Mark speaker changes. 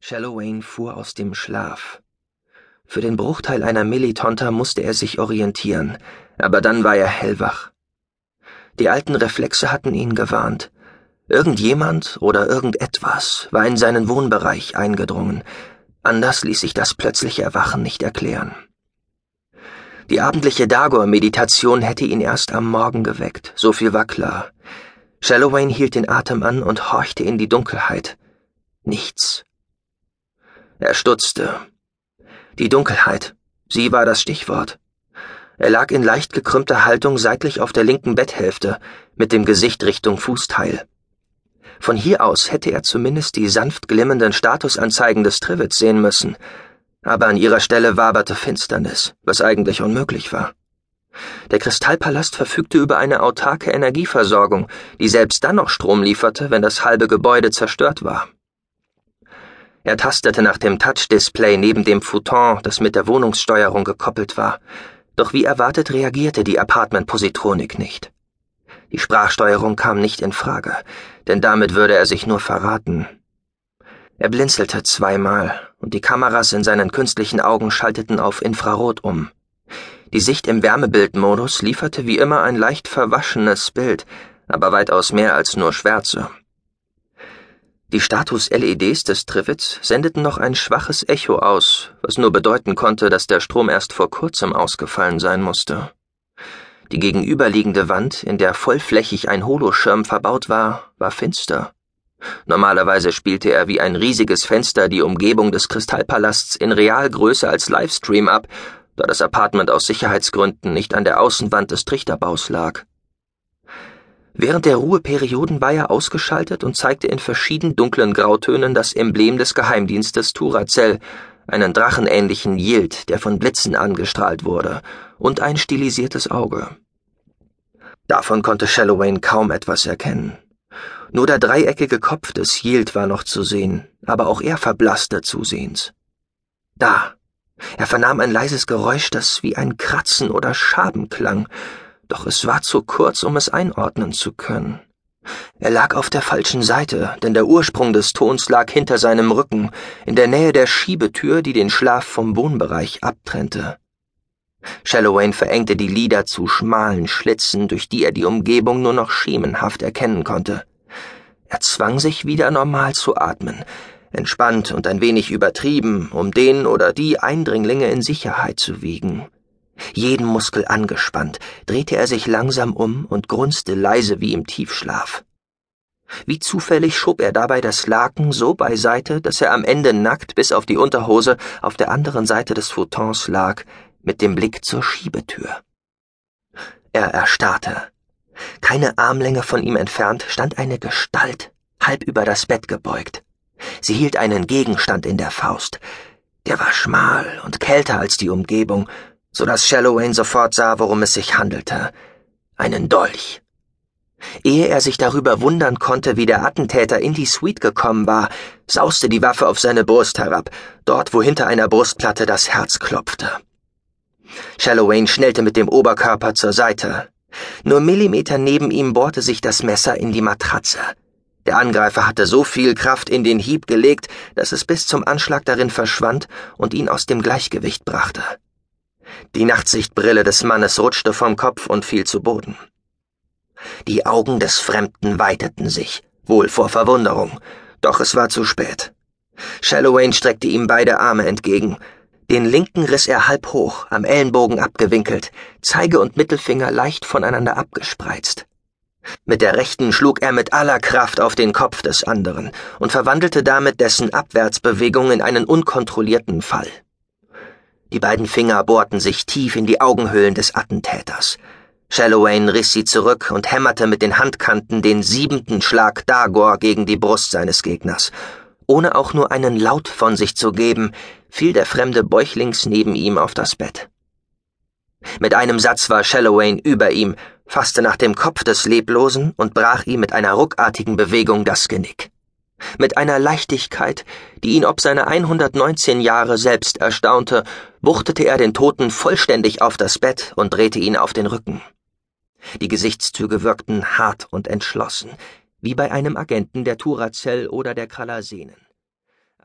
Speaker 1: Shallowayne fuhr aus dem Schlaf. Für den Bruchteil einer Millitonta musste er sich orientieren, aber dann war er hellwach. Die alten Reflexe hatten ihn gewarnt. Irgendjemand oder irgendetwas war in seinen Wohnbereich eingedrungen. Anders ließ sich das plötzliche Erwachen nicht erklären. Die abendliche Dagor-Meditation hätte ihn erst am Morgen geweckt, so viel war klar. Shallowayne hielt den Atem an und horchte in die Dunkelheit. Nichts. Er stutzte. Die Dunkelheit, sie war das Stichwort. Er lag in leicht gekrümmter Haltung seitlich auf der linken Betthälfte, mit dem Gesicht Richtung Fußteil. Von hier aus hätte er zumindest die sanft glimmenden Statusanzeigen des Trivets sehen müssen, aber an ihrer Stelle waberte Finsternis, was eigentlich unmöglich war. Der Kristallpalast verfügte über eine autarke Energieversorgung, die selbst dann noch Strom lieferte, wenn das halbe Gebäude zerstört war. Er tastete nach dem Touch-Display neben dem Futon, das mit der Wohnungssteuerung gekoppelt war. Doch wie erwartet reagierte die Apartment-Positronik nicht. Die Sprachsteuerung kam nicht in Frage, denn damit würde er sich nur verraten. Er blinzelte zweimal, und die Kameras in seinen künstlichen Augen schalteten auf Infrarot um. Die Sicht im Wärmebildmodus lieferte wie immer ein leicht verwaschenes Bild, aber weitaus mehr als nur Schwärze. Die Status-LEDs des Trivets sendeten noch ein schwaches Echo aus, was nur bedeuten konnte, dass der Strom erst vor kurzem ausgefallen sein musste. Die gegenüberliegende Wand, in der vollflächig ein Holoschirm verbaut war, war finster. Normalerweise spielte er wie ein riesiges Fenster die Umgebung des Kristallpalasts in Realgröße als Livestream ab, da das Apartment aus Sicherheitsgründen nicht an der Außenwand des Trichterbaus lag. Während der Ruheperioden war er ausgeschaltet und zeigte in verschieden dunklen Grautönen das Emblem des Geheimdienstes Turacell, einen drachenähnlichen Yield, der von Blitzen angestrahlt wurde, und ein stilisiertes Auge. Davon konnte Shallowayne kaum etwas erkennen. Nur der dreieckige Kopf des Yield war noch zu sehen, aber auch er verblasste zusehends. Da. Er vernahm ein leises Geräusch, das wie ein Kratzen oder Schaben klang, doch es war zu kurz, um es einordnen zu können. Er lag auf der falschen Seite, denn der Ursprung des Tons lag hinter seinem Rücken, in der Nähe der Schiebetür, die den Schlaf vom Wohnbereich abtrennte. Shallowayne verengte die Lider zu schmalen Schlitzen, durch die er die Umgebung nur noch schemenhaft erkennen konnte. Er zwang sich wieder normal zu atmen, entspannt und ein wenig übertrieben, um den oder die Eindringlinge in Sicherheit zu wiegen jeden Muskel angespannt, drehte er sich langsam um und grunzte leise wie im Tiefschlaf. Wie zufällig schob er dabei das Laken so beiseite, dass er am Ende nackt bis auf die Unterhose auf der anderen Seite des Futons lag, mit dem Blick zur Schiebetür. Er erstarrte. Keine Armlänge von ihm entfernt stand eine Gestalt, halb über das Bett gebeugt. Sie hielt einen Gegenstand in der Faust. Der war schmal und kälter als die Umgebung so dass Shallowayne sofort sah, worum es sich handelte. Einen Dolch. Ehe er sich darüber wundern konnte, wie der Attentäter in die Suite gekommen war, sauste die Waffe auf seine Brust herab, dort wo hinter einer Brustplatte das Herz klopfte. Shallowayne schnellte mit dem Oberkörper zur Seite. Nur Millimeter neben ihm bohrte sich das Messer in die Matratze. Der Angreifer hatte so viel Kraft in den Hieb gelegt, dass es bis zum Anschlag darin verschwand und ihn aus dem Gleichgewicht brachte. Die Nachtsichtbrille des Mannes rutschte vom Kopf und fiel zu Boden. Die Augen des Fremden weiteten sich, wohl vor Verwunderung, doch es war zu spät. Shallowayne streckte ihm beide Arme entgegen. Den linken riss er halb hoch, am Ellenbogen abgewinkelt, Zeige und Mittelfinger leicht voneinander abgespreizt. Mit der rechten schlug er mit aller Kraft auf den Kopf des anderen und verwandelte damit dessen Abwärtsbewegung in einen unkontrollierten Fall. Die beiden Finger bohrten sich tief in die Augenhöhlen des Attentäters. Shallowayne riss sie zurück und hämmerte mit den Handkanten den siebenten Schlag Dagor gegen die Brust seines Gegners. Ohne auch nur einen Laut von sich zu geben, fiel der Fremde bäuchlings neben ihm auf das Bett. Mit einem Satz war Shallowayne über ihm, fasste nach dem Kopf des Leblosen und brach ihm mit einer ruckartigen Bewegung das Genick. Mit einer Leichtigkeit, die ihn ob seine 119 Jahre selbst erstaunte, wuchtete er den Toten vollständig auf das Bett und drehte ihn auf den Rücken. Die Gesichtszüge wirkten hart und entschlossen, wie bei einem Agenten der Turacell oder der Kralasenen.